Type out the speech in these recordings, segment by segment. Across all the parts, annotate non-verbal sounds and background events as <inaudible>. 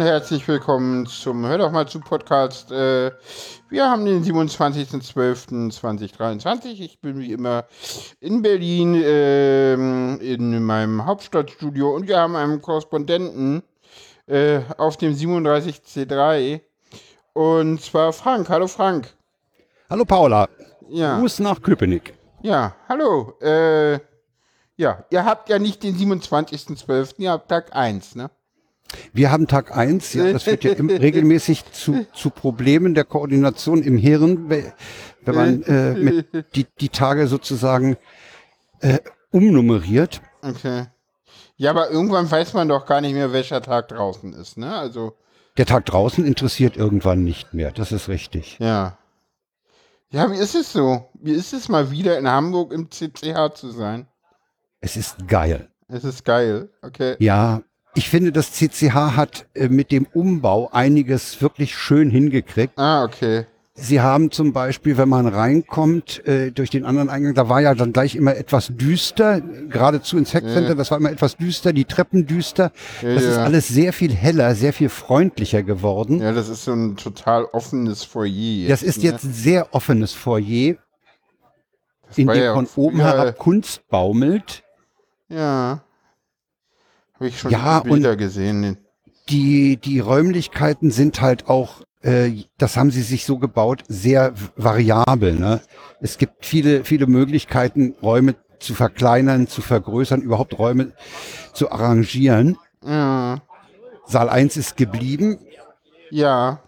Und herzlich willkommen zum Hör doch mal zu Podcast. Äh, wir haben den 27.12.2023. Ich bin wie immer in Berlin äh, in meinem Hauptstadtstudio und wir haben einen Korrespondenten äh, auf dem 37C3 und zwar Frank. Hallo Frank. Hallo Paula. Ja. Gruß nach Köpenick. Ja, hallo. Äh, ja, ihr habt ja nicht den 27.12., ihr habt Tag 1, ne? Wir haben Tag 1, ja, das führt ja im, <laughs> regelmäßig zu, zu Problemen der Koordination im Hirn, wenn man äh, mit die, die Tage sozusagen äh, umnummeriert. Okay. Ja, aber irgendwann weiß man doch gar nicht mehr, welcher Tag draußen ist, ne? Also. Der Tag draußen interessiert irgendwann nicht mehr, das ist richtig. Ja. Ja, wie ist es so? Wie ist es mal wieder in Hamburg im CCH zu sein? Es ist geil. Es ist geil, okay. Ja, ich finde, das CCH hat äh, mit dem Umbau einiges wirklich schön hingekriegt. Ah, okay. Sie haben zum Beispiel, wenn man reinkommt äh, durch den anderen Eingang, da war ja dann gleich immer etwas düster, geradezu ins Hackcenter, ja. das war immer etwas düster, die Treppen düster. Ja, das ja. ist alles sehr viel heller, sehr viel freundlicher geworden. Ja, das ist so ein total offenes Foyer. das ist ne? jetzt ein sehr offenes Foyer, in dem von oben herab Kunst baumelt. Ja. Habe ich schon ja, Bilder gesehen. Die, die Räumlichkeiten sind halt auch, äh, das haben sie sich so gebaut, sehr variabel. Ne? Es gibt viele, viele Möglichkeiten, Räume zu verkleinern, zu vergrößern, überhaupt Räume zu arrangieren. Ja. Saal 1 ist geblieben. Ja,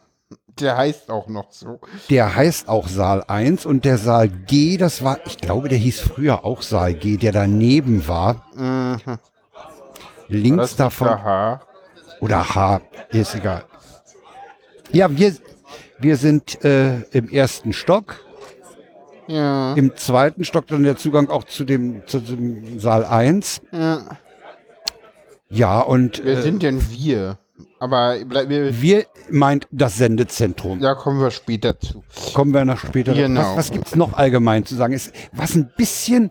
der heißt auch noch so. Der heißt auch Saal 1 und der Saal G, das war, ich glaube, der hieß früher auch Saal G, der daneben war. Mhm. Links davon. H? Oder H, ist egal. Ja, wir, wir sind äh, im ersten Stock. Ja. Im zweiten Stock dann der Zugang auch zu dem, zu dem Saal 1. Ja. Ja, und. Wer äh, sind denn wir? Aber wir, wir meint das Sendezentrum. Da kommen wir später zu. Kommen wir noch später. Genau. Was, was gibt es noch allgemein zu sagen? Ist, was ein bisschen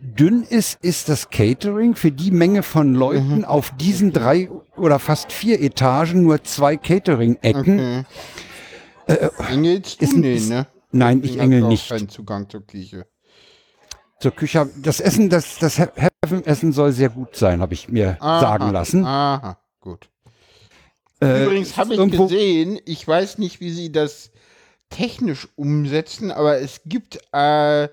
dünn ist, ist das Catering für die Menge von Leuten mhm. auf diesen drei oder fast vier Etagen nur zwei Catering-Ecken. Okay. Äh, Engelst du? Ist, nee, ne? Nein, ich engel nicht. Keinen Zugang zur Küche. Zur Küche. Das Essen, das, das Heaven-Essen soll sehr gut sein, habe ich mir aha, sagen lassen. Aha, gut. Äh, Übrigens habe ich gesehen, ich weiß nicht, wie sie das technisch umsetzen, aber es gibt äh,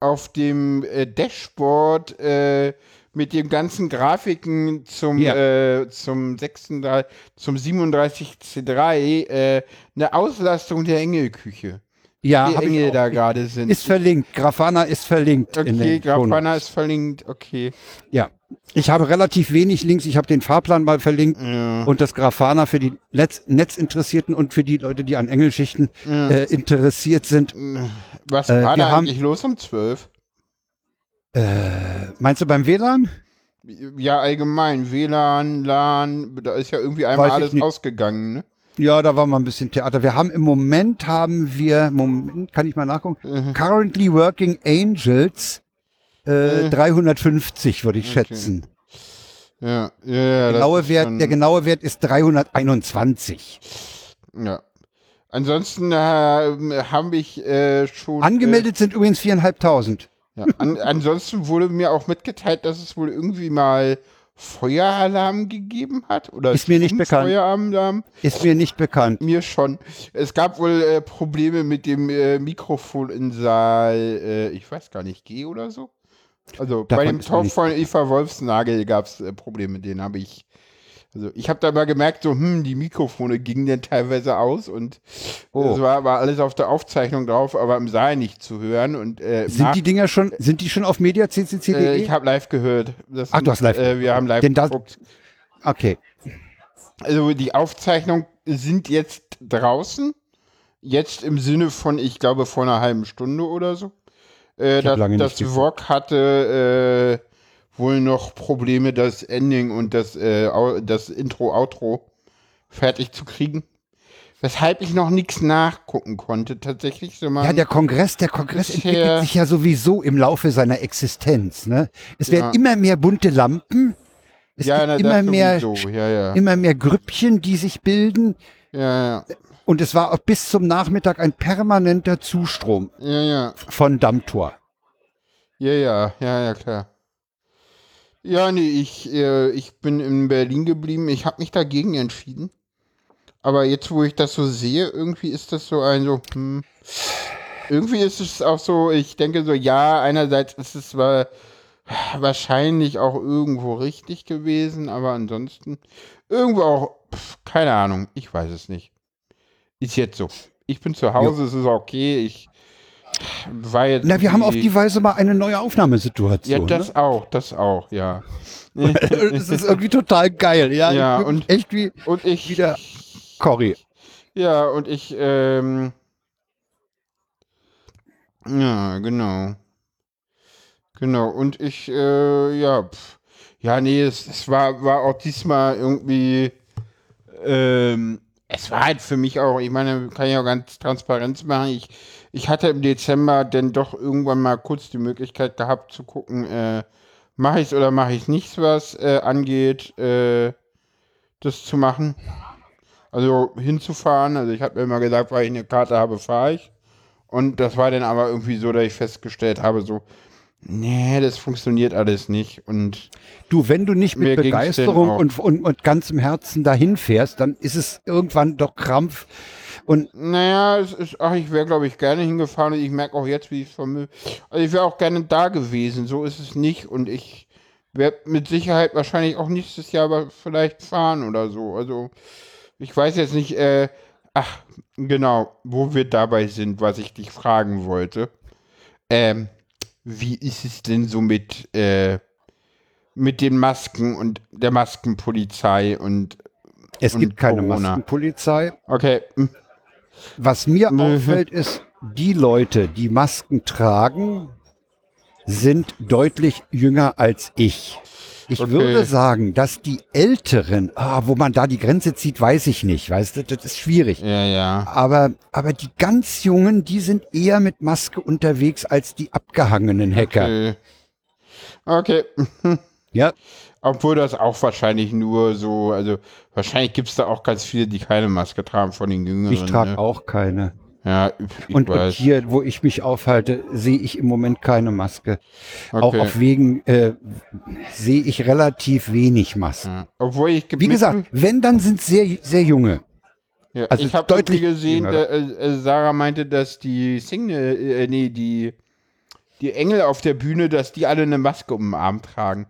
auf dem äh, Dashboard äh, mit den ganzen Grafiken zum, ja. äh, zum 36, zum 37C3 äh, eine Auslastung der Engelküche. Ja, die Engel da gerade sind. Ist verlinkt. Grafana ist verlinkt. Okay, Grafana ist verlinkt. Okay. Ja. Ich habe relativ wenig Links. Ich habe den Fahrplan mal verlinkt ja. und das Grafana für die Netz Netzinteressierten und für die Leute, die an Engelschichten ja. äh, interessiert sind. Was äh, war da eigentlich los um 12? Äh, meinst du beim WLAN? Ja, allgemein. WLAN, LAN, da ist ja irgendwie einmal alles nicht. ausgegangen, ne? Ja, da war mal ein bisschen Theater. Wir haben im Moment haben wir, Moment, kann ich mal nachgucken, mhm. currently working Angels äh, mhm. 350, würde ich okay. schätzen. Ja, ja, ja der, genaue Wert, der genaue Wert ist 321. Ja. Ansonsten äh, habe ich äh, schon. Angemeldet äh, sind übrigens viereinhalbtausend. Ja, an, ansonsten wurde mir auch mitgeteilt, dass es wohl irgendwie mal Feueralarm gegeben hat? Oder ist mir nicht bekannt. Feueralarm? Ist mir nicht bekannt. Mir schon. Es gab wohl äh, Probleme mit dem äh, Mikrofon in Saal, äh, ich weiß gar nicht, G oder so. Also Davon bei dem Talk von Eva Wolfsnagel gab es äh, Probleme, den habe ich also ich habe da mal gemerkt, so, hm, die Mikrofone gingen dann teilweise aus und oh. es war, war alles auf der Aufzeichnung drauf, aber im Saal nicht zu hören. Und, äh, sind die Dinger schon, sind die schon auf mediaccc.de? Äh, ich habe live gehört. Das Ach, du hast live. Äh, wir haben live Denn geguckt. Okay. Also die Aufzeichnungen sind jetzt draußen. Jetzt im Sinne von, ich glaube, vor einer halben Stunde oder so. Äh, das das VOG hatte äh, wohl noch Probleme, das Ending und das, äh, das Intro-Outro fertig zu kriegen. Weshalb ich noch nichts nachgucken konnte, tatsächlich. So ja, der Kongress, der Kongress entwickelt sich ja sowieso im Laufe seiner Existenz. Ne? Es werden ja. immer mehr bunte Lampen, Es ja, gibt immer mehr, ja, ja. immer mehr Grüppchen, die sich bilden. Ja, ja. Und es war auch bis zum Nachmittag ein permanenter Zustrom ja, ja. von Dammtor. Ja, ja, ja, ja, klar. Ja, nee, ich, äh, ich bin in Berlin geblieben. Ich habe mich dagegen entschieden. Aber jetzt, wo ich das so sehe, irgendwie ist das so ein so, hm, irgendwie ist es auch so, ich denke so, ja, einerseits ist es zwar wahrscheinlich auch irgendwo richtig gewesen, aber ansonsten irgendwo auch, pf, keine Ahnung, ich weiß es nicht. Ist jetzt so. Ich bin zu Hause, ja. es ist okay, ich jetzt. Na, wir haben auf die Weise mal eine neue Aufnahmesituation. Ja, das ne? auch, das auch, ja. <laughs> Es ist irgendwie total geil, ja. Ja, und echt wie und ich wieder Cory. Ja, und ich, ähm, ja, genau. Genau, und ich, äh, ja, pf, ja, nee, es, es, war, war auch diesmal irgendwie, ähm, es war halt für mich auch, ich meine, kann ich auch ganz transparent machen, ich, ich hatte im Dezember dann doch irgendwann mal kurz die Möglichkeit gehabt zu gucken, äh, mache ich es oder mache ich nichts, was äh, angeht, äh, das zu machen. Also hinzufahren. Also ich habe mir immer gesagt, weil ich eine Karte habe, fahre ich. Und das war dann aber irgendwie so, dass ich festgestellt habe, so, nee, das funktioniert alles nicht. Und du, wenn du nicht mit Begeisterung und, und, und ganzem Herzen dahin fährst, dann ist es irgendwann doch Krampf. Und naja, es ist, ach, ich wäre, glaube ich, gerne hingefahren und ich merke auch jetzt, wie ich es vermisse. Also ich wäre auch gerne da gewesen, so ist es nicht. Und ich werde mit Sicherheit wahrscheinlich auch nächstes Jahr aber vielleicht fahren oder so. Also ich weiß jetzt nicht, äh, ach, genau, wo wir dabei sind, was ich dich fragen wollte. Ähm, wie ist es denn so mit, äh, mit den Masken und der Maskenpolizei und es und gibt keine Corona. Maskenpolizei. Okay. Hm. Was mir mhm. auffällt, ist, die Leute, die Masken tragen, sind deutlich jünger als ich. Ich okay. würde sagen, dass die Älteren, ah, wo man da die Grenze zieht, weiß ich nicht. Weißt du, das ist schwierig. Ja, ja. Aber, aber die ganz Jungen, die sind eher mit Maske unterwegs als die abgehangenen Hacker. Okay. okay. <laughs> ja. Obwohl das auch wahrscheinlich nur so, also wahrscheinlich gibt es da auch ganz viele, die keine Maske tragen von den Jüngeren. Ich trage ne? auch keine. Ja, und, und, hier, wo ich mich aufhalte, sehe ich im Moment keine Maske. Okay. Auch auf Wegen äh, sehe ich relativ wenig Masken. Ja. Obwohl ich Wie gesagt, wenn, dann sind sehr, sehr junge. Ja, also ich habe deutlich gesehen, da, äh, Sarah meinte, dass die Single, äh, nee, die, die Engel auf der Bühne, dass die alle eine Maske um den Arm tragen.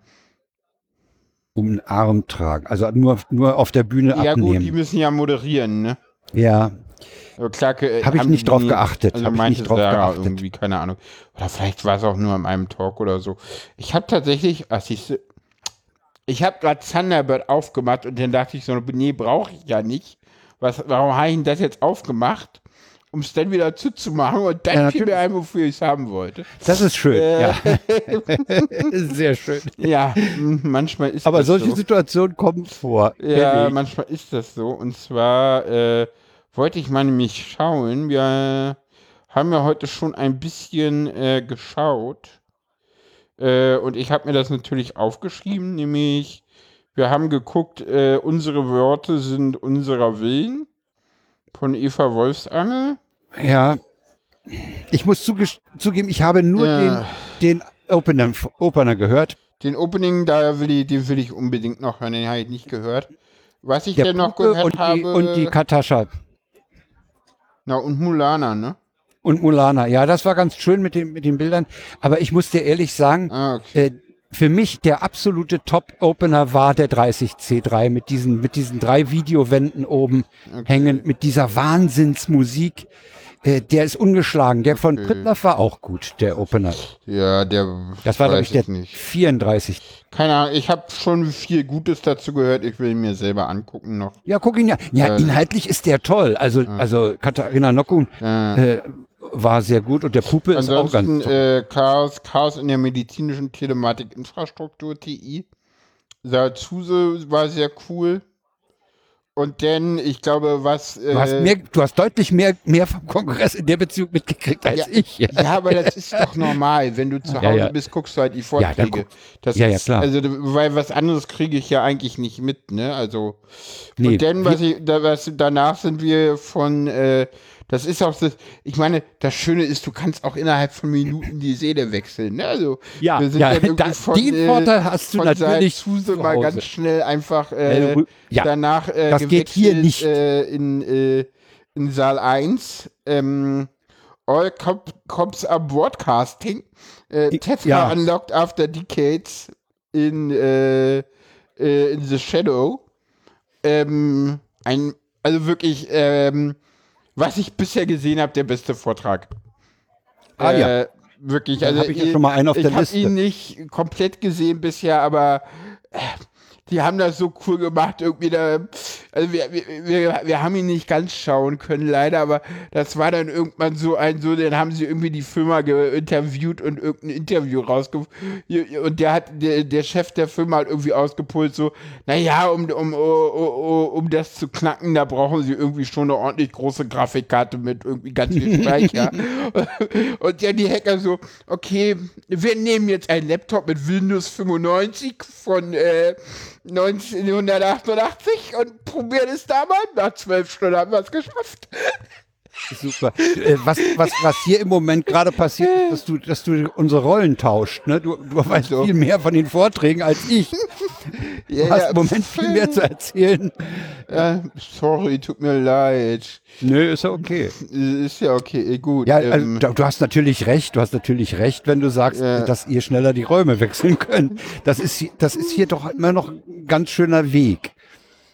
Um den Arm tragen, also nur, nur auf der Bühne ja, abnehmen. Ja gut, die müssen ja moderieren, ne? Ja, klar, äh, habe ich nicht drauf geachtet. Also hab ich nicht drauf geachtet. irgendwie, keine Ahnung. Oder vielleicht war es auch nur in einem Talk oder so. Ich habe tatsächlich, ach, siehste, ich habe gerade Thunderbird aufgemacht und dann dachte ich so, nee, brauche ich ja nicht. Was, warum habe ich das jetzt aufgemacht? Um es dann wieder zuzumachen und dann ja, fiel mir ein, wofür ich es haben wollte. Das ist schön, äh, ja. <laughs> Sehr schön. Ja, manchmal ist Aber das solche so. Situationen kommen vor. Ja, manchmal ist das so. Und zwar, äh, wollte ich mal nämlich schauen. Wir haben ja heute schon ein bisschen äh, geschaut. Äh, und ich habe mir das natürlich aufgeschrieben, nämlich wir haben geguckt, äh, unsere Worte sind unserer Willen von Eva Wolfsangel. Ja, ich muss zugeben, ich habe nur den, den Opener, Opener gehört. Den Opening, da will ich, den will ich unbedingt noch hören, den habe ich nicht gehört. Was ich denn noch gehört und habe. Die, und die Katascha. Na, und Mulana, ne? Und Mulana, ja, das war ganz schön mit, dem, mit den Bildern. Aber ich muss dir ehrlich sagen, ah, okay. äh, für mich der absolute Top-Opener war der 30C3 mit diesen, mit diesen drei Videowänden oben okay. hängend, mit dieser Wahnsinnsmusik. Äh, der ist ungeschlagen. Der von okay. Prittlaff war auch gut, der Opener. Ja, der. Das war, glaube ich, der nicht. 34. Keine Ahnung, ich habe schon viel Gutes dazu gehört. Ich will ihn mir selber angucken noch. Ja, guck ihn ja. Ja, äh, inhaltlich ist der toll. Also, ja. also Katharina Nockun äh, war sehr gut und der Puppe ist auch ganz toll. Äh, Chaos, Chaos in der medizinischen Telematik-Infrastruktur, TI. Salzuse war sehr cool. Und dann, ich glaube, was. Du, hast, äh, mehr, du hast deutlich mehr, mehr vom Kongress in der Beziehung mitgekriegt als ja, ich. Ja. ja. aber das <laughs> ist doch normal. Wenn du zu Hause ja, bist, guckst du halt die Vorträge. Das ja, ja, klar. Ist, also, weil was anderes kriege ich ja eigentlich nicht mit, ne? Also. Nee. Und dann, was ich, da, was, danach sind wir von. Äh, das ist auch das, ich meine, das Schöne ist, du kannst auch innerhalb von Minuten die Seele wechseln. Ne? Also, ja, wir sind ja, dann <laughs> da, von, den äh, Vorteil hast du natürlich Zuse mal ganz schnell einfach äh, ja, danach äh, das geht hier nicht. Äh, in, äh, in Saal 1. Ähm, All Cop Cops are Broadcasting. Äh, Tetra ja. unlocked after decades in, äh, äh, in the Shadow. Ähm, ein, also wirklich, ähm, was ich bisher gesehen habe, der beste Vortrag. Ah äh, ja. Wirklich, also habe ich ja schon mal einen auf der Liste. Ich habe ihn nicht komplett gesehen bisher, aber äh, die haben das so cool gemacht, irgendwie da, also wir, wir, wir haben ihn nicht ganz schauen können, leider, aber das war dann irgendwann so ein, so, dann haben sie irgendwie die Firma interviewt und irgendein Interview rausgefunden und der hat, der, der Chef der Firma hat irgendwie ausgepult, so, naja, um, um, um, um das zu knacken, da brauchen sie irgendwie schon eine ordentlich große Grafikkarte mit irgendwie ganz viel Speicher. <laughs> und ja, die Hacker so, okay, wir nehmen jetzt einen Laptop mit Windows 95 von, äh, 1988 und probieren es da mal. Nach zwölf Stunden haben wir es geschafft. Super. Äh, was, was, was hier im Moment gerade passiert, ist, dass du, dass du unsere Rollen tauscht. Ne? Du, du weißt so. viel mehr von den Vorträgen als ich. Du ja, hast im Moment viel mehr zu erzählen. Ja, sorry, tut mir leid. Nö, ist ja okay. Ist ja okay, gut. Ja, also, ähm, du, du, hast natürlich recht, du hast natürlich recht, wenn du sagst, ja. dass ihr schneller die Räume wechseln könnt. Das ist, das ist hier doch immer noch ein ganz schöner Weg.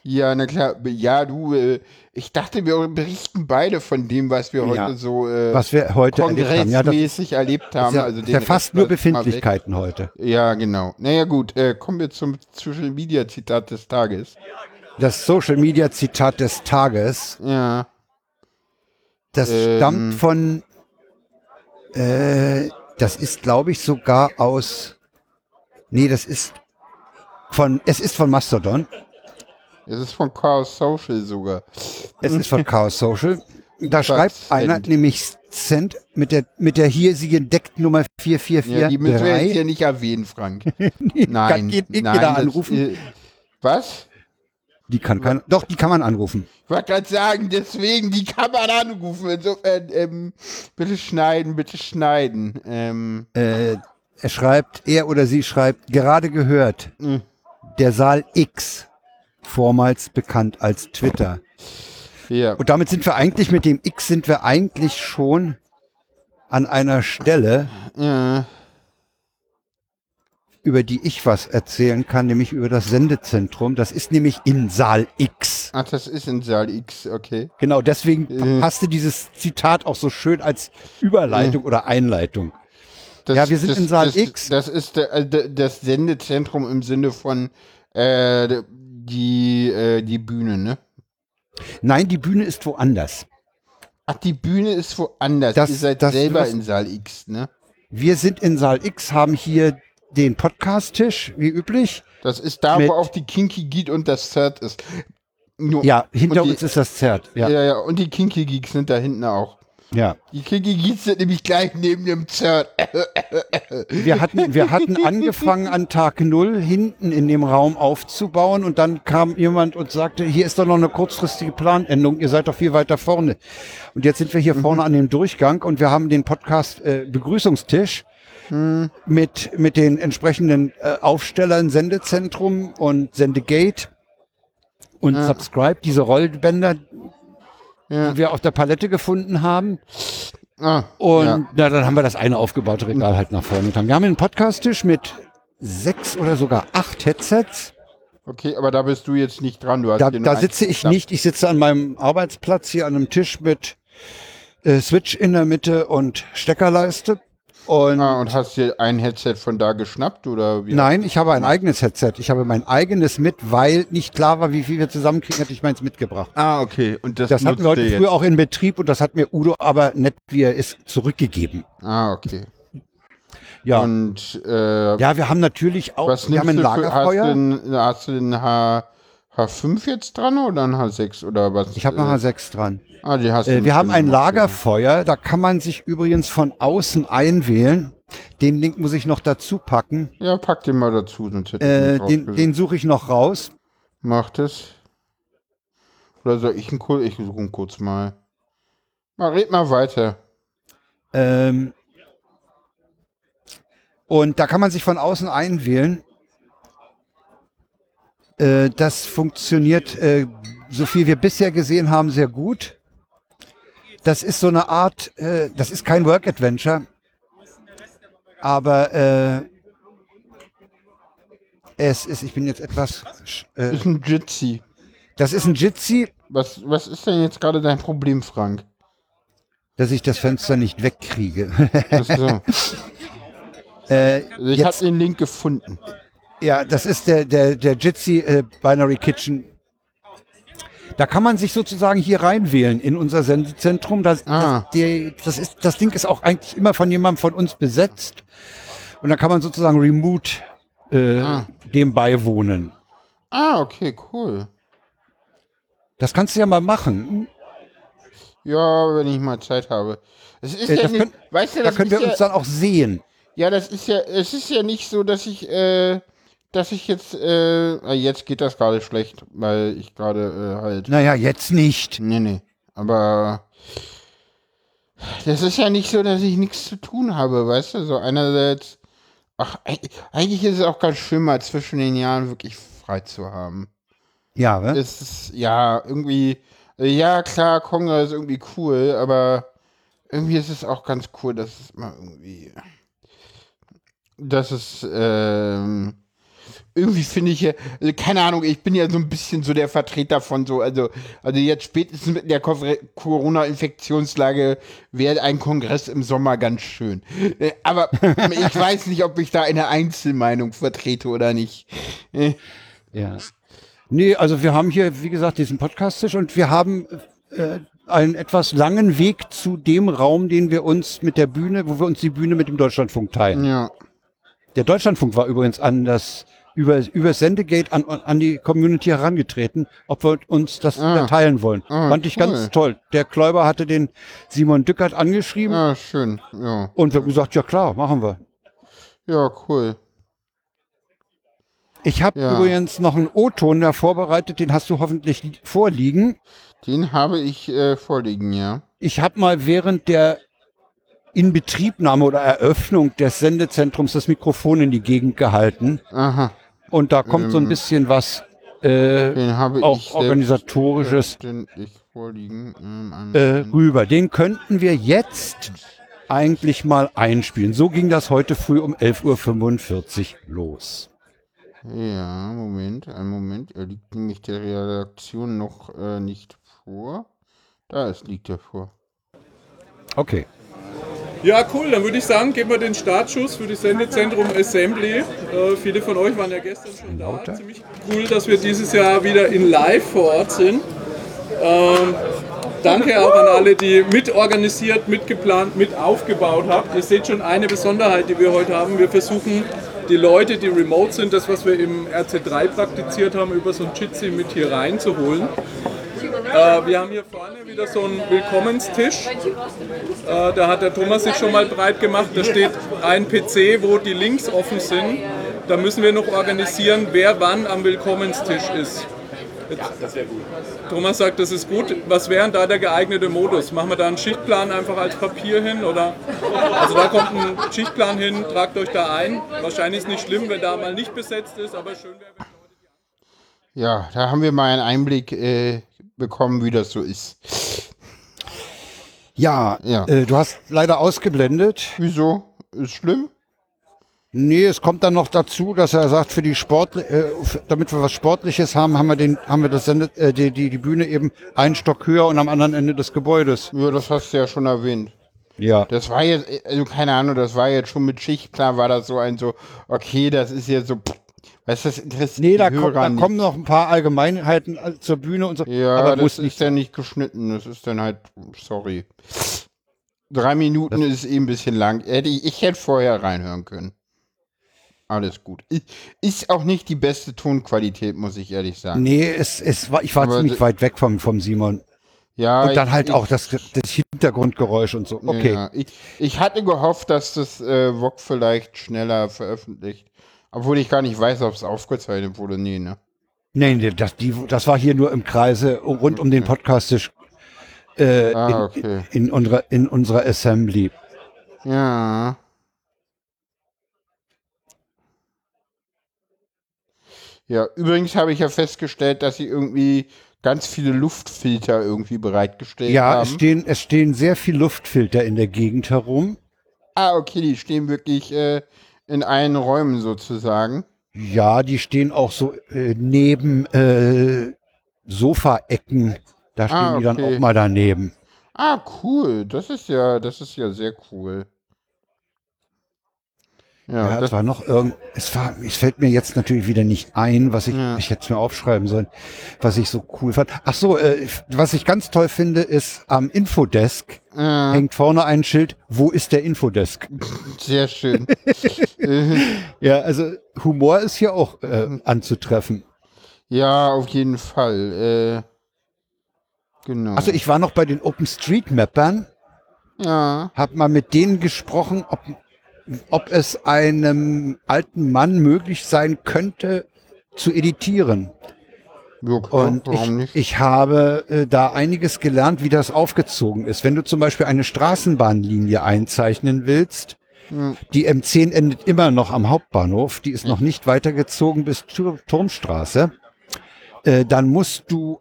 Ja, na klar. Ja, du, äh, ich dachte, wir berichten beide von dem, was wir heute so äh, was wir heute kongressmäßig erlebt haben. Ja, also ja fast nur Befindlichkeiten heute. Ja, genau. Naja, gut. Äh, kommen wir zum Social Media Zitat des Tages. Das Social Media Zitat des Tages. Ja. Das ähm, stammt von, äh, das ist, glaube ich, sogar aus, nee, das ist von, es ist von Mastodon. Es ist von Chaos Social sogar. Es ist von Chaos Social. Da schreibt einer Cent. nämlich Cent mit der, mit der hiesigen Decknummer 444. Ja, die müssen wir jetzt hier nicht erwähnen, Frank. <laughs> nee, nein, geht nein. Das, anrufen. Äh, was? Die kann, kann, doch, die kann man anrufen. Ich wollte gerade sagen, deswegen, die kann man anrufen. Insofern, ähm, bitte schneiden, bitte schneiden. Ähm. Äh, er schreibt, er oder sie schreibt, gerade gehört, mhm. der Saal X vormals bekannt als Twitter. Ja. Und damit sind wir eigentlich mit dem X sind wir eigentlich schon an einer Stelle, ja. über die ich was erzählen kann, nämlich über das Sendezentrum. Das ist nämlich in Saal X. Ach, das ist in Saal X, okay. Genau, deswegen äh. passte dieses Zitat auch so schön als Überleitung äh. oder Einleitung. Das, ja, wir sind das, in Saal das, X. Das ist der, äh, das Sendezentrum im Sinne von äh, die, äh, die Bühne, ne? Nein, die Bühne ist woanders. Ach, die Bühne ist woanders. Das, Ihr seid das, selber in Saal X, ne? Wir sind in Saal X, haben hier den Podcast-Tisch, wie üblich. Das ist da, wo auch die Kinky Geek und das Zert ist. Nur, ja, hinter die, uns ist das Zert. Ja. ja, ja, und die Kinky Geeks sind da hinten auch. Ja. Die Kiki sind nämlich gleich neben dem CERN. wir hatten, wir hatten angefangen an Tag Null hinten in dem Raum aufzubauen und dann kam jemand und sagte, hier ist doch noch eine kurzfristige Planänderung, ihr seid doch viel weiter vorne. Und jetzt sind wir hier mhm. vorne an dem Durchgang und wir haben den Podcast äh, Begrüßungstisch mhm. mit, mit den entsprechenden äh, Aufstellern Sendezentrum und Sendegate und ja. Subscribe, diese Rollbänder, ja. die wir auf der Palette gefunden haben. Ah, und ja. na, dann haben wir das eine aufgebaute Regal halt nach vorne getan. Wir haben einen Podcast-Tisch mit sechs oder sogar acht Headsets. Okay, aber da bist du jetzt nicht dran. da, da sitze ich nicht. Ich sitze an meinem Arbeitsplatz hier an einem Tisch mit äh, Switch in der Mitte und Steckerleiste. Und, ah, und hast du ein Headset von da geschnappt oder wie? Nein, ich habe ein eigenes Headset. Ich habe mein eigenes mit, weil nicht klar war, wie viel wir zusammenkriegen, hätte ich meins mitgebracht. Ah, okay. Und das, das hatten wir heute früher auch in Betrieb und das hat mir Udo aber nett, wie er ist, zurückgegeben. Ah, okay. Ja. Und äh, ja, wir haben natürlich auch was wir haben ein Lagerfeuer. Hast du, den, hast du den H H5 jetzt dran oder ein H6 oder was? Ich habe noch äh, H6 dran. Ah, die hast äh, wir haben ein Lagerfeuer, da kann man sich übrigens von außen einwählen. Den Link muss ich noch dazu packen. Ja, pack den mal dazu. Äh, den den suche ich noch raus. Macht es. Oder soll ich ihn kurz? Ich suche ihn kurz mal. Mal red mal weiter. Ähm, und da kann man sich von außen einwählen. Äh, das funktioniert, äh, so viel wir bisher gesehen haben, sehr gut. Das ist so eine Art, äh, das ist kein Work Adventure, aber äh, es ist, ich bin jetzt etwas. Äh, ist ein Jitsi. Das ist ein Jitsi. Was, was ist denn jetzt gerade dein Problem, Frank? Dass ich das Fenster nicht wegkriege. Ach so. <laughs> Äh, also ich habe den Link gefunden. Ja, das ist der, der, der Jitsi äh, Binary Kitchen. Da kann man sich sozusagen hier reinwählen in unser Sendezentrum. Das, ah. das, die, das, ist, das Ding ist auch eigentlich immer von jemandem von uns besetzt. Und da kann man sozusagen remote äh, ah. dem beiwohnen. Ah, okay, cool. Das kannst du ja mal machen. Ja, wenn ich mal Zeit habe. Es ist äh, ja nicht, können, weißt du, da können wir ja, uns dann auch sehen. Ja, das ist ja, es ist ja nicht so, dass ich, äh, dass ich jetzt, äh, ah, jetzt geht das gerade schlecht, weil ich gerade äh, halt. Naja, jetzt nicht. Nee, nee. Aber das ist ja nicht so, dass ich nichts zu tun habe, weißt du? So einerseits, ach, eigentlich ist es auch ganz schön, mal zwischen den Jahren wirklich frei zu haben. Ja, was? Es ist, ja, irgendwie, ja, klar, Konga ist irgendwie cool, aber irgendwie ist es auch ganz cool, dass es mal irgendwie das ist, ähm, irgendwie finde ich ja, also keine Ahnung, ich bin ja so ein bisschen so der Vertreter von so, also, also jetzt spätestens mit der Corona-Infektionslage wäre ein Kongress im Sommer ganz schön. Äh, aber <laughs> ich weiß nicht, ob ich da eine Einzelmeinung vertrete oder nicht. Äh. Ja. Nee, also wir haben hier, wie gesagt, diesen Podcast-Tisch und wir haben äh, einen etwas langen Weg zu dem Raum, den wir uns mit der Bühne, wo wir uns die Bühne mit dem Deutschlandfunk teilen. Ja. Der Deutschlandfunk war übrigens an das über, über Sendegate an, an die Community herangetreten, ob wir uns das ah. teilen wollen. Ah, Fand ich cool. ganz toll. Der Kläuber hatte den Simon Dückert angeschrieben. Ah, schön, ja. Und wir haben gesagt, ja klar, machen wir. Ja, cool. Ich habe ja. übrigens noch einen O-Ton da vorbereitet, den hast du hoffentlich vorliegen. Den habe ich äh, vorliegen, ja. Ich habe mal während der Inbetriebnahme oder Eröffnung des Sendezentrums das Mikrofon in die Gegend gehalten. Aha. Und da kommt ähm, so ein ähm, bisschen was äh, auch organisatorisches vorliegen, ähm, äh, rüber. Den könnten wir jetzt eigentlich mal einspielen. So ging das heute früh um 11.45 Uhr los. Ja, Moment, ein Moment. Er liegt nämlich der Redaktion noch äh, nicht vor. Da ist, liegt er vor. Okay. Ja, cool. Dann würde ich sagen, geben wir den Startschuss für die Sendezentrum Assembly. Äh, viele von euch waren ja gestern schon da. Ziemlich cool, dass wir dieses Jahr wieder in Live vor Ort sind. Ähm, danke auch an alle, die mitorganisiert, mitgeplant, mit aufgebaut habt. Ihr seht schon eine Besonderheit, die wir heute haben. Wir versuchen die Leute, die remote sind, das, was wir im RC3 praktiziert haben, über so ein Jitsi mit hier reinzuholen. Äh, wir haben hier vorne wieder so einen Willkommenstisch. Äh, da hat der Thomas sich schon mal breit gemacht. Da steht ein PC, wo die Links offen sind. Da müssen wir noch organisieren, wer wann am Willkommenstisch ist. Jetzt, das wäre gut. Thomas sagt, das ist gut. Was wäre da der geeignete Modus? Machen wir da einen Schichtplan einfach als Papier hin? Oder? Also da kommt ein Schichtplan hin, tragt euch da ein. Wahrscheinlich ist es nicht schlimm, wenn da mal nicht besetzt ist, aber schön wäre, wenn Leute die Ja, da haben wir mal einen Einblick äh, bekommen, wie das so ist. Ja, ja. Äh, du hast leider ausgeblendet. Wieso? Ist schlimm? Nee, es kommt dann noch dazu, dass er sagt, für die Sport, äh, damit wir was Sportliches haben, haben wir den, haben wir das Sendet, äh, die, die, die Bühne eben einen Stock höher und am anderen Ende des Gebäudes. Ja, das hast du ja schon erwähnt. Ja. Das war jetzt, also keine Ahnung, das war jetzt schon mit Schichtplan, war das so ein so, okay, das ist jetzt so, pff, Weißt du, das interessiert Nee, da, kommt, da kommen noch ein paar Allgemeinheiten zur Bühne und so. Ja, aber das ist ja nicht geschnitten. Das ist dann halt, sorry. Drei Minuten das ist eh ein bisschen lang. Ich hätte vorher reinhören können. Alles gut. Ist auch nicht die beste Tonqualität, muss ich ehrlich sagen. Nee, es, es war, ich war Aber ziemlich weit weg vom, vom Simon. Ja, und dann ich, halt ich, auch das, das Hintergrundgeräusch und so. Okay. Ja, ich, ich, hatte gehofft, dass das äh, VOG vielleicht schneller veröffentlicht. Obwohl ich gar nicht weiß, ob es aufgezeichnet wurde. Nee, ne? Nee, nee das, die, das war hier nur im Kreise rund um den Podcast äh, ah, okay. in, in, unserer, in unserer Assembly. Ja. Ja, übrigens habe ich ja festgestellt, dass sie irgendwie ganz viele Luftfilter irgendwie bereitgestellt ja, haben. Ja, es stehen, es stehen sehr viele Luftfilter in der Gegend herum. Ah, okay, die stehen wirklich äh, in allen Räumen sozusagen. Ja, die stehen auch so äh, neben äh, Sofaecken. Da stehen ah, okay. die dann auch mal daneben. Ah, cool. Das ist ja, das ist ja sehr cool. Ja, ja es war noch irgend, es war, es fällt mir jetzt natürlich wieder nicht ein, was ich, ja. ich hätte es mir aufschreiben sollen, was ich so cool fand. Ach so, äh, was ich ganz toll finde, ist am Infodesk ja. hängt vorne ein Schild, wo ist der Infodesk? Sehr schön. <laughs> ja, also Humor ist hier auch äh, anzutreffen. Ja, auf jeden Fall. Äh, genau. Also ich war noch bei den OpenStreetMappern. Ja. Hab mal mit denen gesprochen, ob ob es einem alten Mann möglich sein könnte, zu editieren. Ja, klar, und ich, ich, habe äh, da einiges gelernt, wie das aufgezogen ist. Wenn du zum Beispiel eine Straßenbahnlinie einzeichnen willst, ja. die M10 endet immer noch am Hauptbahnhof, die ist ja. noch nicht weitergezogen bis zur Turmstraße, äh, dann musst du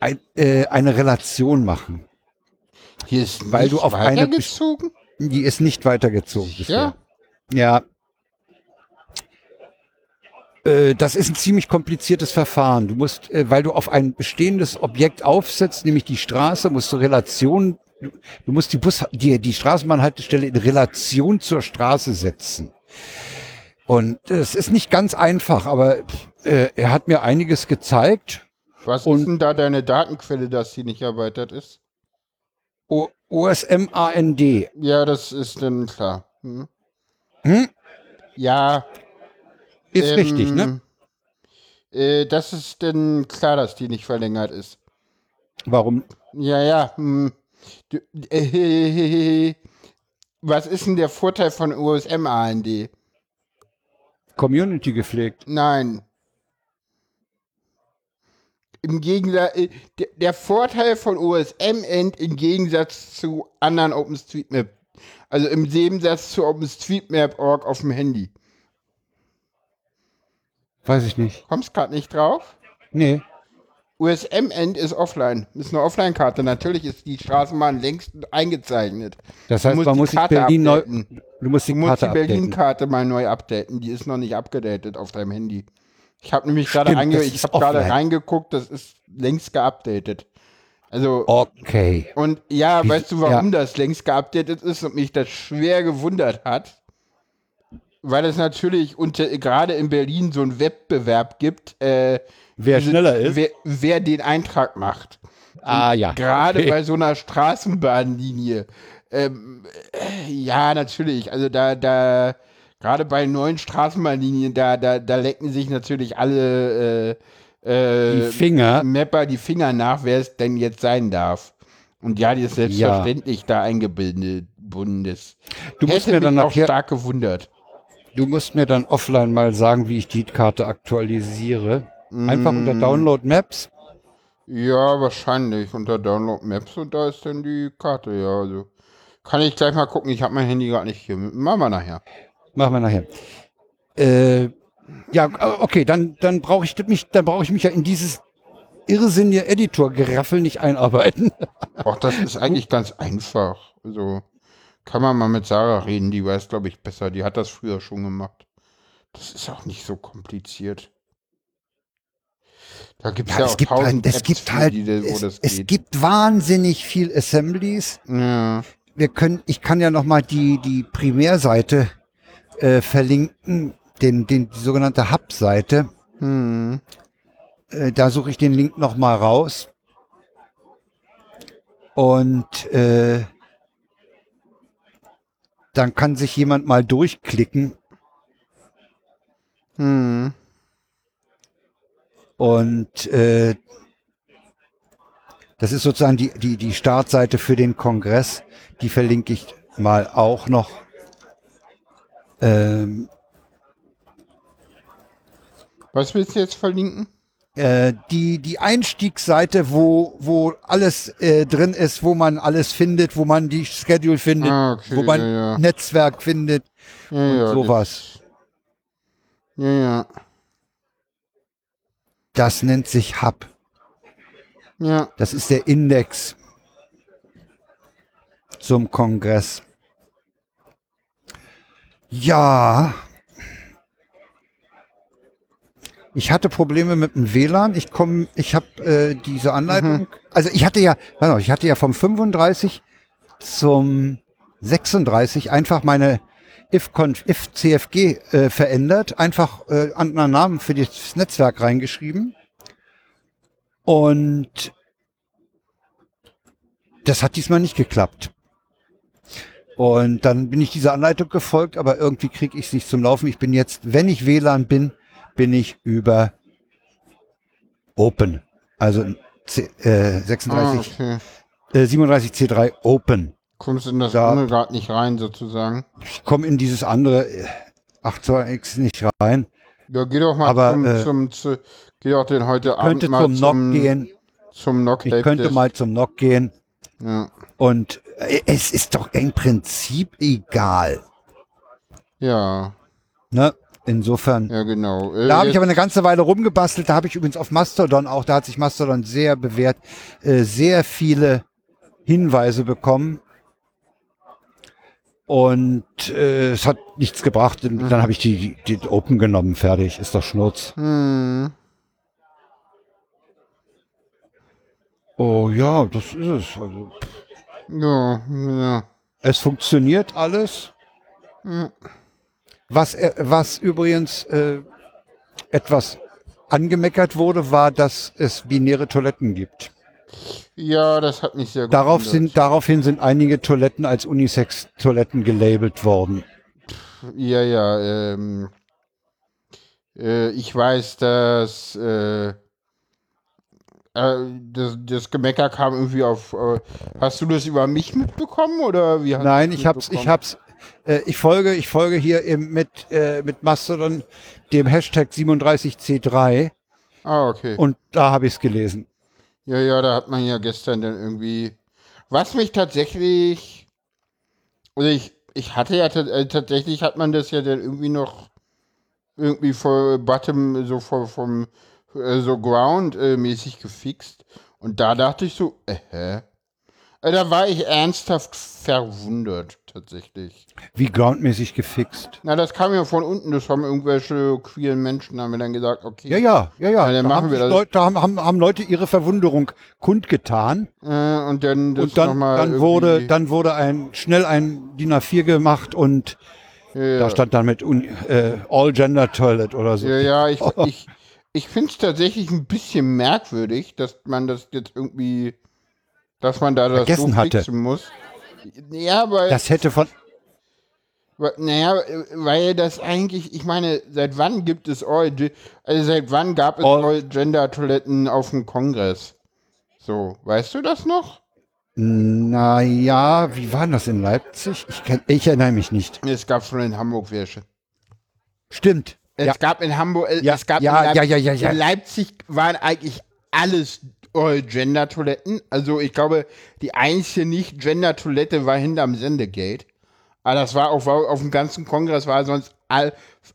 ein, äh, eine Relation machen. Hier ist weil du auf eine gezogen? Die ist nicht weitergezogen bisher. Ja. Äh, das ist ein ziemlich kompliziertes Verfahren. Du musst, äh, weil du auf ein bestehendes Objekt aufsetzt, nämlich die Straße, musst du Relation, du musst die Bus, die, die Straßenbahnhaltestelle in Relation zur Straße setzen. Und es ist nicht ganz einfach, aber äh, er hat mir einiges gezeigt. Was ist denn da deine Datenquelle, dass sie nicht erweitert ist? O OSMAND. Ja, das ist dann klar. Hm? Hm? Ja. Ist ähm, richtig, ne? Äh, das ist denn klar, dass die nicht verlängert ist. Warum? Ja, ja. Hm. Du, äh, was ist denn der Vorteil von OSM-AND? Community gepflegt. Nein. Im Gegensatz, äh, der Vorteil von OSM-End im Gegensatz zu anderen OpenStreetMap, also im Gegensatz zu OpenStreetMap.org auf dem Handy. Weiß ich nicht. Kommst gerade nicht drauf? Nee. USM-End ist offline. Ist eine Offline-Karte. Natürlich ist die Straßenbahn längst eingezeichnet. Das heißt, man muss die Berlin neu, du musst die, du musst die Berlin-Karte mal neu updaten. Die ist noch nicht abgedatet auf deinem Handy. Ich habe nämlich gerade reinge ich gerade reingeguckt, das ist längst geupdatet. Also okay. Und ja, Wie, weißt du, warum ja. das längst geupdatet ist und mich das schwer gewundert hat? Weil es natürlich unter gerade in Berlin so einen Wettbewerb gibt, äh, wer diese, schneller ist, wer, wer, den Eintrag macht. Ah und ja. Gerade okay. bei so einer Straßenbahnlinie. Ähm, äh, ja, natürlich. Also da da gerade bei neuen Straßenbahnlinien, da, da, da lecken sich natürlich alle äh, äh, die Finger. Mapper die Finger nach, wer es denn jetzt sein darf. Und ja, die ist selbstverständlich ja. da eingebunden ist. Du musst mir dann auch stark gewundert. Du musst mir dann offline mal sagen, wie ich die Karte aktualisiere. Einfach mm. unter Download Maps. Ja, wahrscheinlich unter Download Maps und da ist dann die Karte, ja. Also kann ich gleich mal gucken. Ich habe mein Handy gerade nicht hier. Machen wir nachher. Machen wir nachher. Äh, ja, okay, dann, dann brauche ich mich, dann brauche ich mich ja in dieses irrsinnige Editor-Geraffel nicht einarbeiten. <laughs> Ach, das ist eigentlich ganz einfach. Also kann man mal mit Sarah reden, die weiß, glaube ich, besser. Die hat das früher schon gemacht. Das ist auch nicht so kompliziert. Da gibt's ja, ja es gibt halt, es gibt halt, die, es, es gibt wahnsinnig viel Assemblies. Ja. Wir können, ich kann ja noch mal die die Primärseite äh, verlinken, den, den, die sogenannte Hub-Seite. Hm. Äh, da suche ich den Link nochmal raus. Und äh, dann kann sich jemand mal durchklicken Hm. Und äh, das ist sozusagen die, die, die Startseite für den Kongress. Die verlinke ich mal auch noch. Ähm, Was willst du jetzt verlinken? Äh, die, die Einstiegsseite, wo, wo alles äh, drin ist, wo man alles findet, wo man die Schedule findet, ah, okay, wo man ja, ja. Netzwerk findet ja, und sowas. Das, ja, ja. Das nennt sich Hub. Ja. Das ist der Index zum Kongress. Ja. Ich hatte Probleme mit dem WLAN. Ich komme, ich habe äh, diese Anleitung. Mhm. Also ich hatte ja, warte, ich hatte ja vom 35 zum 36 einfach meine if-conf, if-cfg äh, verändert, einfach äh, anderen Namen für das Netzwerk reingeschrieben. Und das hat diesmal nicht geklappt. Und dann bin ich dieser Anleitung gefolgt, aber irgendwie kriege ich es nicht zum Laufen. Ich bin jetzt, wenn ich WLAN bin, bin ich über Open. Also C, äh, 36, ah, okay. äh, 37 C3 Open. Kommst du in das da, andere gerade nicht rein, sozusagen? Ich komme in dieses andere 8.2x nicht rein. Ja, geh doch mal Aber, zum, äh, zum, zu, geh doch den heute Abend könnte mal zum, zum NOC gehen. Zum NOC ich könnte mal zum NOC gehen. Ja. Und äh, es ist doch im Prinzip egal. Ja. Ne? Insofern. Ja, genau. Äh, da habe ich aber eine ganze Weile rumgebastelt. Da habe ich übrigens auf Mastodon auch, da hat sich Mastodon sehr bewährt, äh, sehr viele Hinweise bekommen. Und äh, es hat nichts gebracht. Mhm. Dann habe ich die, die, die, Open genommen. Fertig. Ist doch Schnurz. Mhm. Oh ja, das ist es. Also, ja, ja. Es funktioniert alles. Mhm. Was, äh, was übrigens äh, etwas angemeckert wurde, war, dass es binäre Toiletten gibt. Ja, das hat mich sehr gut Darauf sind, Daraufhin sind einige Toiletten als Unisex-Toiletten gelabelt worden. Ja, ja. Ähm, äh, ich weiß, dass äh, das, das Gemecker kam irgendwie auf. Äh, hast du das über mich mitbekommen oder wie? Nein, ich hab's, ich hab's, äh, ich folge, ich folge hier eben mit, äh, mit Mastodon dem Hashtag 37C3. Ah, okay. Und da habe ich es gelesen. Ja, ja, da hat man ja gestern dann irgendwie. Was mich tatsächlich. Oder ich, ich hatte ja äh, tatsächlich hat man das ja dann irgendwie noch irgendwie vor Bottom, so vor, vom äh, so Ground-mäßig gefixt. Und da dachte ich so, äh, hä? Äh, da war ich ernsthaft verwundert, tatsächlich. Wie groundmäßig gefixt? Na, das kam ja von unten, das haben irgendwelche queeren Menschen, haben wir dann gesagt, okay. Ja, ja, ja, ja. dann da machen wir das. Leute, da haben, haben, haben Leute ihre Verwunderung kundgetan. Äh, und dann, und dann, dann wurde, dann wurde ein, schnell ein DIN A4 gemacht und ja, da stand dann mit äh, All Gender Toilet oder so. Ja, ja, ich, <laughs> ich, ich finde es tatsächlich ein bisschen merkwürdig, dass man das jetzt irgendwie dass man da das Vergessen so hatte. muss. Ja, weil. Das hätte von. Naja, weil das eigentlich, ich meine, seit wann gibt es All, also seit wann gab es All, All Gender Toiletten auf dem Kongress? So, weißt du das noch? Naja, wie war das in Leipzig? Ich, kenn, ich erinnere mich nicht. Es gab schon in Hamburg welche. Stimmt. Es ja. gab in Hamburg, ja, es gab ja, in Leip ja, ja, ja, ja. In Leipzig waren eigentlich alles Gender-Toiletten. Also ich glaube, die einzige Nicht-Gender-Toilette war hinterm Sendegate. Aber das war auf, auf dem ganzen Kongress war sonst all,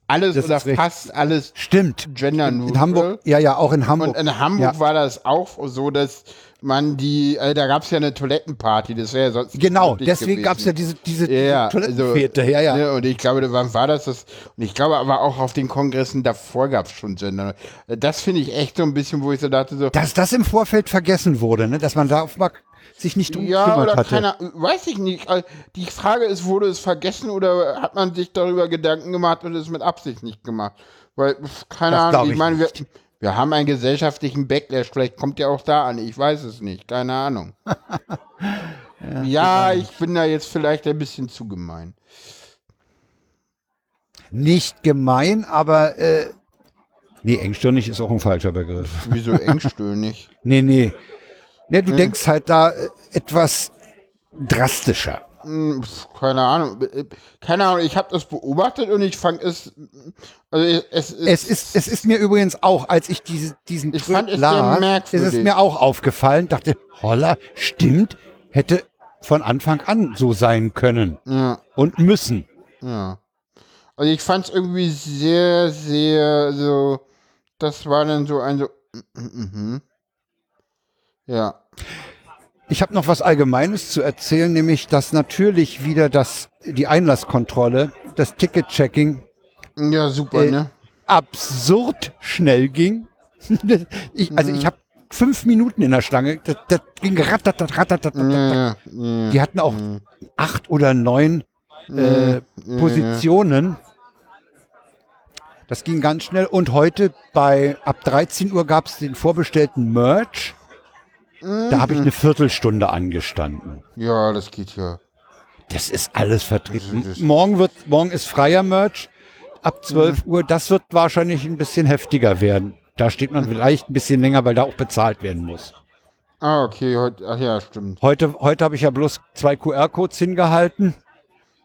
alles das oder fast alles Stimmt. gender In Hamburg, ja, ja, auch in Hamburg. Und in Hamburg war das auch so, dass man die, äh, da gab es ja eine Toilettenparty, das wäre ja sonst Genau, deswegen gab es ja diese, diese, ja, diese Toilettenfete, also, ja, ja. Ne, und ich glaube, wann war das, das? Und ich glaube aber auch auf den Kongressen davor gab es schon Gender. Das finde ich echt so ein bisschen, wo ich so dachte, so. Dass das im Vorfeld vergessen wurde, ne? dass man da auf sich nicht drum ja, oder hatte. Keiner, weiß ich nicht. Also, die Frage ist, wurde es vergessen oder hat man sich darüber Gedanken gemacht und es mit Absicht nicht gemacht? Weil, keine das Ahnung, ich, ich meine, wir, wir haben einen gesellschaftlichen Backlash, vielleicht kommt der auch da an, ich weiß es nicht, keine Ahnung. <laughs> ja, ja ich bin da jetzt vielleicht ein bisschen zu gemein. nicht gemein, aber äh, nee, engstirnig ist auch ein falscher Begriff. Wieso engstirnig? <laughs> nee, nee. Nee, du hm. denkst halt da äh, etwas drastischer. Hm, keine Ahnung. Äh, keine Ahnung, ich habe das beobachtet und ich fand es. Also es, es, es, ist, es ist mir übrigens auch, als ich diese, diesen ich fand es las, ist es mir auch aufgefallen, dachte, holla, stimmt, hätte von Anfang an so sein können ja. und müssen. Ja. Also ich fand es irgendwie sehr, sehr so. Das war dann so ein so. Mm, mm, ja. Ich habe noch was Allgemeines zu erzählen, nämlich dass natürlich wieder das, die Einlasskontrolle, das Ticket-Checking ja, super, äh, ne? absurd schnell ging. <laughs> ich, also mhm. ich habe fünf Minuten in der Schlange, das, das ging rattert, rattert. Ja, ja, Die hatten auch mhm. acht oder neun äh, Positionen. Das ging ganz schnell. Und heute bei ab 13 Uhr gab es den vorbestellten Merch. Da habe ich eine Viertelstunde angestanden. Ja, das geht ja. Das ist alles vertreten. Morgen wird, morgen ist freier Merch ab 12 mhm. Uhr. Das wird wahrscheinlich ein bisschen heftiger werden. Da steht man vielleicht ein bisschen länger, weil da auch bezahlt werden muss. Ah, okay, heute, ach ja, stimmt. Heute, heute habe ich ja bloß zwei QR-Codes hingehalten.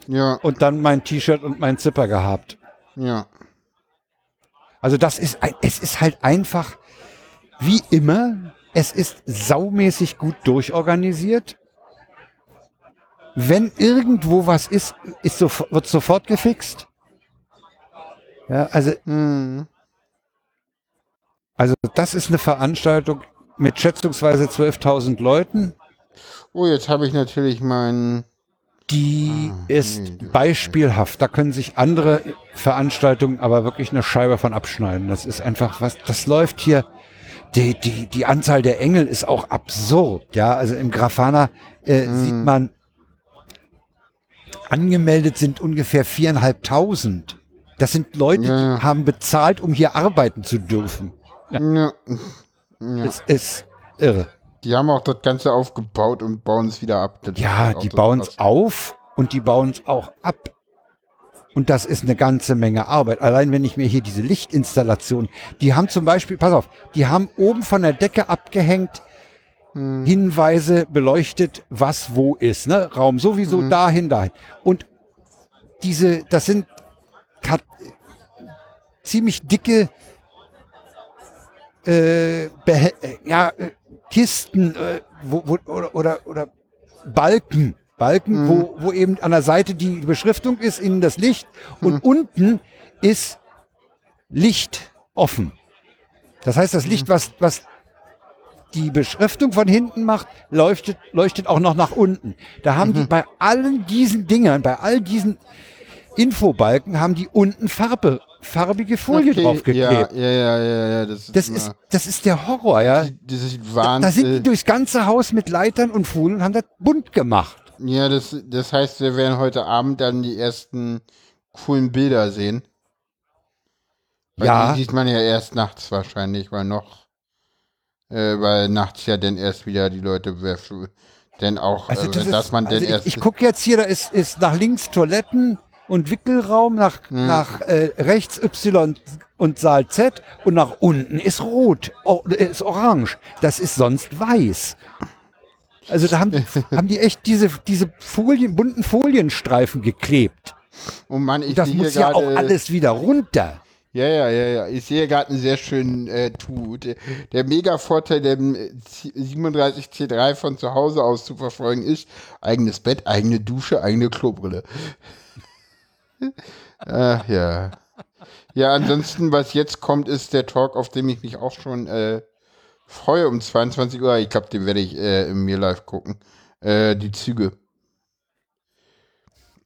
Ja. Und dann mein T-Shirt und mein Zipper gehabt. Ja. Also das ist, es ist halt einfach, wie immer, es ist saumäßig gut durchorganisiert. Wenn irgendwo was ist, ist so, wird sofort gefixt. Ja, also, mhm. also das ist eine Veranstaltung mit schätzungsweise 12.000 Leuten. Oh, jetzt habe ich natürlich meinen. Die ah, ist beispielhaft. Da können sich andere Veranstaltungen aber wirklich eine Scheibe von abschneiden. Das ist einfach was, das läuft hier die, die, die Anzahl der Engel ist auch absurd. Ja, also im Grafana äh, mm. sieht man, angemeldet sind ungefähr viereinhalbtausend. Das sind Leute, ja. die haben bezahlt, um hier arbeiten zu dürfen. Ja. ja. ja. Es ist irre. Die haben auch das Ganze aufgebaut und bauen es wieder ab. Das ja, die bauen es auf und die bauen es auch ab. Und das ist eine ganze Menge Arbeit. Allein wenn ich mir hier diese Lichtinstallation, die haben zum Beispiel, pass auf, die haben oben von der Decke abgehängt hm. Hinweise beleuchtet, was wo ist. Ne? Raum sowieso hm. dahin, dahin. Und diese, das sind ziemlich dicke äh, äh, ja, äh, Kisten äh, wo, wo, oder, oder, oder Balken, Balken, mhm. wo, wo eben an der Seite die Beschriftung ist, innen das Licht und mhm. unten ist Licht offen. Das heißt, das Licht, mhm. was, was die Beschriftung von hinten macht, leuchtet, leuchtet auch noch nach unten. Da haben die mhm. bei allen diesen Dingern, bei all diesen Infobalken, haben die unten Farbe, farbige Folie okay, draufgeklebt. Ja, ja, ja, ja, das, das ist, das ist der Horror, ja. Das ist Wahnsinn. Da sind die durchs ganze Haus mit Leitern und Folien und haben das bunt gemacht. Ja, das, das heißt, wir werden heute Abend dann die ersten coolen Bilder sehen. Weil ja. Die sieht man ja erst nachts wahrscheinlich, weil noch, äh, weil nachts ja dann erst wieder die Leute werfen. Denn auch, also das äh, dass ist, man also denn erst. Ich, ich gucke jetzt hier, da ist, ist nach links Toiletten und Wickelraum, nach, hm. nach äh, rechts Y und Saal Z und nach unten ist rot, ist orange. Das ist sonst weiß. Also da haben, <laughs> haben die echt diese, diese Folien, bunten Folienstreifen geklebt. Oh Mann, ich das muss ja auch alles wieder runter. Ja, ja, ja, ja. Ich sehe gerade einen sehr schönen äh, Tut. Der Mega-Vorteil dem 37C3 von zu Hause aus zu verfolgen ist, eigenes Bett, eigene Dusche, eigene Klobrille. Ach <laughs> ja. Ja, ansonsten, was jetzt kommt, ist der Talk, auf dem ich mich auch schon äh, freue um 22 Uhr. Ich glaube, den werde ich äh, im Mir Live gucken. Äh, die Züge.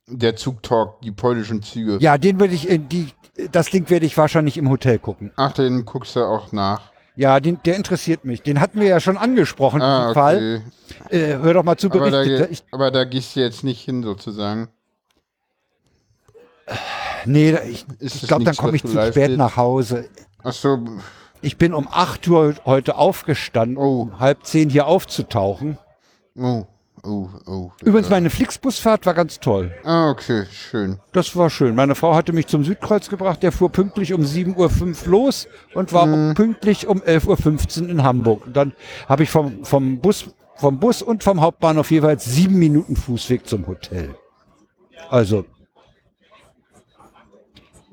Der Zugtalk, die polnischen Züge. Ja, den würde ich, in die, das Ding werde ich wahrscheinlich im Hotel gucken. Ach, den guckst du auch nach. Ja, den, der interessiert mich. Den hatten wir ja schon angesprochen, ah, okay. Fall. Äh, hör doch mal zu, aber da, ich, aber da gehst du jetzt nicht hin, sozusagen. Nee, ich, ich glaube, dann komme ich zu spät geht? nach Hause. Ach so. Ich bin um 8 Uhr heute aufgestanden, oh. um halb zehn hier aufzutauchen. Oh, Oh, oh. Übrigens, meine Flixbusfahrt war ganz toll. Ah, okay, schön. Das war schön. Meine Frau hatte mich zum Südkreuz gebracht. Der fuhr pünktlich um 7.05 Uhr los und war mhm. pünktlich um 11.15 Uhr in Hamburg. Und dann habe ich vom, vom, Bus, vom Bus und vom Hauptbahnhof jeweils sieben Minuten Fußweg zum Hotel. Also.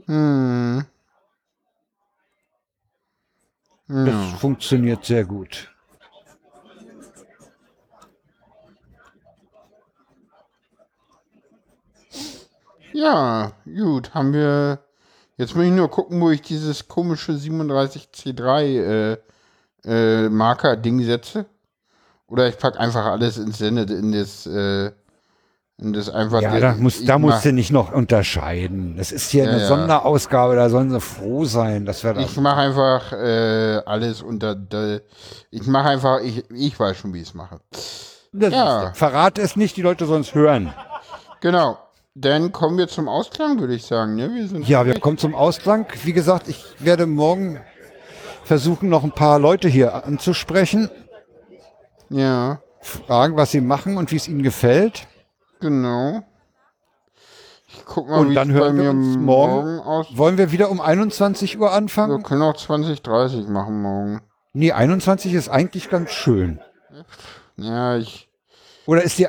Hm. Das ja. funktioniert sehr gut. Ja, gut, haben wir. Jetzt muss ich nur gucken, wo ich dieses komische 37C3 äh, äh, Marker-Ding setze. Oder ich packe einfach alles ins Sende, in das, äh, in das einfach. Ja, da, muss, da musst du nicht noch unterscheiden. Das ist hier ja, eine ja. Sonderausgabe, da sollen sie froh sein, dass wir das. Ich mache einfach äh, alles unter. De, ich mache einfach, ich, ich weiß schon, wie ich es mache. Das ja. Verrate es nicht, die Leute sollen es hören. Genau. Dann kommen wir zum Ausklang, würde ich sagen. Ne? Wir sind ja, wir kommen zum Ausklang. Wie gesagt, ich werde morgen versuchen, noch ein paar Leute hier anzusprechen. Ja. Fragen, was sie machen und wie es ihnen gefällt. Genau. Ich guck mal, und dann hören wir uns morgen, morgen aus. Wollen wir wieder um 21 Uhr anfangen? Wir können auch 20, 30 machen morgen. Nee, 21 ist eigentlich ganz schön. Ja, ich. Oder ist die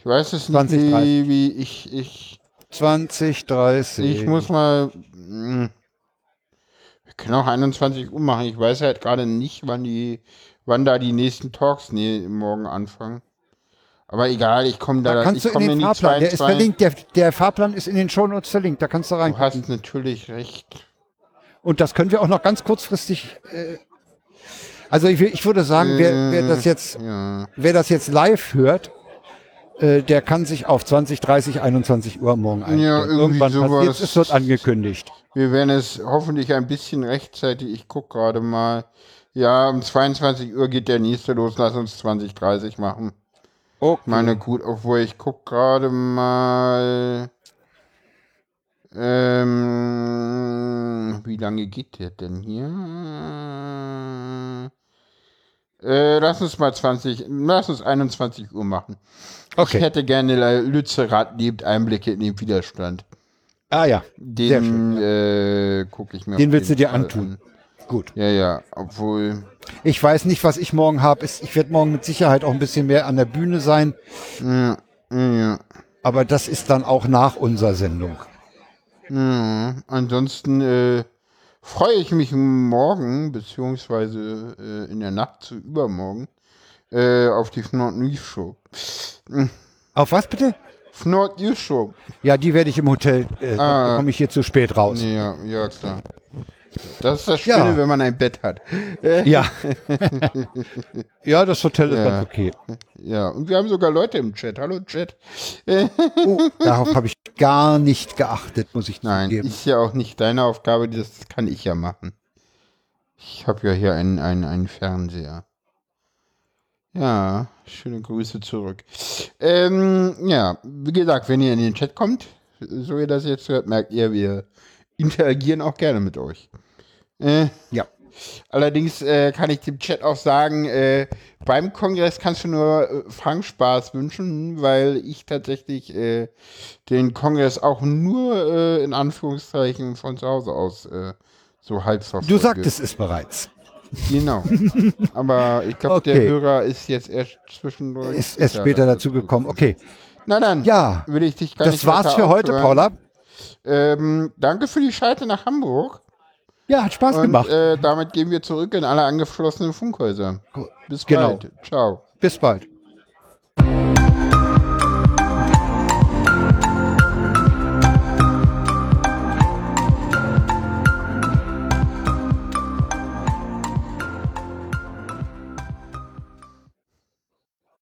ich weiß es 20, nicht, wie, wie ich, ich. 20, 30. Ich muss mal. Hm, wir können auch 21 Uhr machen. Ich weiß halt gerade nicht, wann die, wann da die nächsten Talks nee, morgen anfangen. Aber egal, ich komme da. da kannst ich du in den Fahrplan, der ist verlinkt, der, der Fahrplan ist in den Shownotes verlinkt, da kannst du rein. Du hast natürlich recht. Und das können wir auch noch ganz kurzfristig. Äh, also ich, ich, würde sagen, wer, wer das jetzt, ja. wer das jetzt live hört, äh, der kann sich auf 20, 30, 21 Uhr morgen einstellen. Ja, Irgendwann sowas. es, wird angekündigt. Wir werden es hoffentlich ein bisschen rechtzeitig, ich gucke gerade mal. Ja, um 22 Uhr geht der nächste los, lass uns 20, 30 machen. Okay. Meine gut, obwohl ich gucke gerade mal. Ähm, wie lange geht der denn hier? Äh, lass uns mal 20, lass uns 21 Uhr machen. Okay. Ich hätte gerne Lützerath lebt Einblicke in den Widerstand. Ah ja. Den äh, gucke ich mir Den willst du dir antun. An. Gut. Ja, ja, obwohl. Ich weiß nicht, was ich morgen habe. Ich werde morgen mit Sicherheit auch ein bisschen mehr an der Bühne sein. Ja, ja. Aber das ist dann auch nach unserer Sendung. Ja, ansonsten äh, freue ich mich morgen, beziehungsweise äh, in der Nacht zu übermorgen, äh, auf die Fnord News Show. Auf was bitte? Fnord News Show. Ja, die werde ich im Hotel, äh, ah, komme ich hier zu spät raus. Ja, ja, klar. Das ist das Schöne, ja. wenn man ein Bett hat. Ja. <laughs> ja, das Hotel ist ja. ganz okay. Ja, und wir haben sogar Leute im Chat. Hallo Chat. <laughs> oh, darauf habe ich gar nicht geachtet, muss ich Nein, zugeben. ist ja auch nicht deine Aufgabe, das kann ich ja machen. Ich habe ja hier einen, einen, einen Fernseher. Ja, schöne Grüße zurück. Ähm, ja, wie gesagt, wenn ihr in den Chat kommt, so ihr das jetzt hört, merkt ihr, wir interagieren auch gerne mit euch. Äh, ja. Allerdings äh, kann ich dem Chat auch sagen, äh, beim Kongress kannst du nur äh, Frank-Spaß wünschen, weil ich tatsächlich äh, den Kongress auch nur äh, in Anführungszeichen von zu Hause aus äh, so halb verfolge. Du sagtest es bereits. Genau. <laughs> Aber ich glaube, okay. der Hörer ist jetzt erst zwischendurch. Ist erst später dazu gekommen. Okay. Na dann, ja, will ich dich gar das nicht war's für heute, Paula. Ähm, danke für die Schalte nach Hamburg. Ja, hat Spaß Und, gemacht. Äh, damit gehen wir zurück in alle angeschlossenen Funkhäuser. Bis genau. bald. Ciao. Bis bald.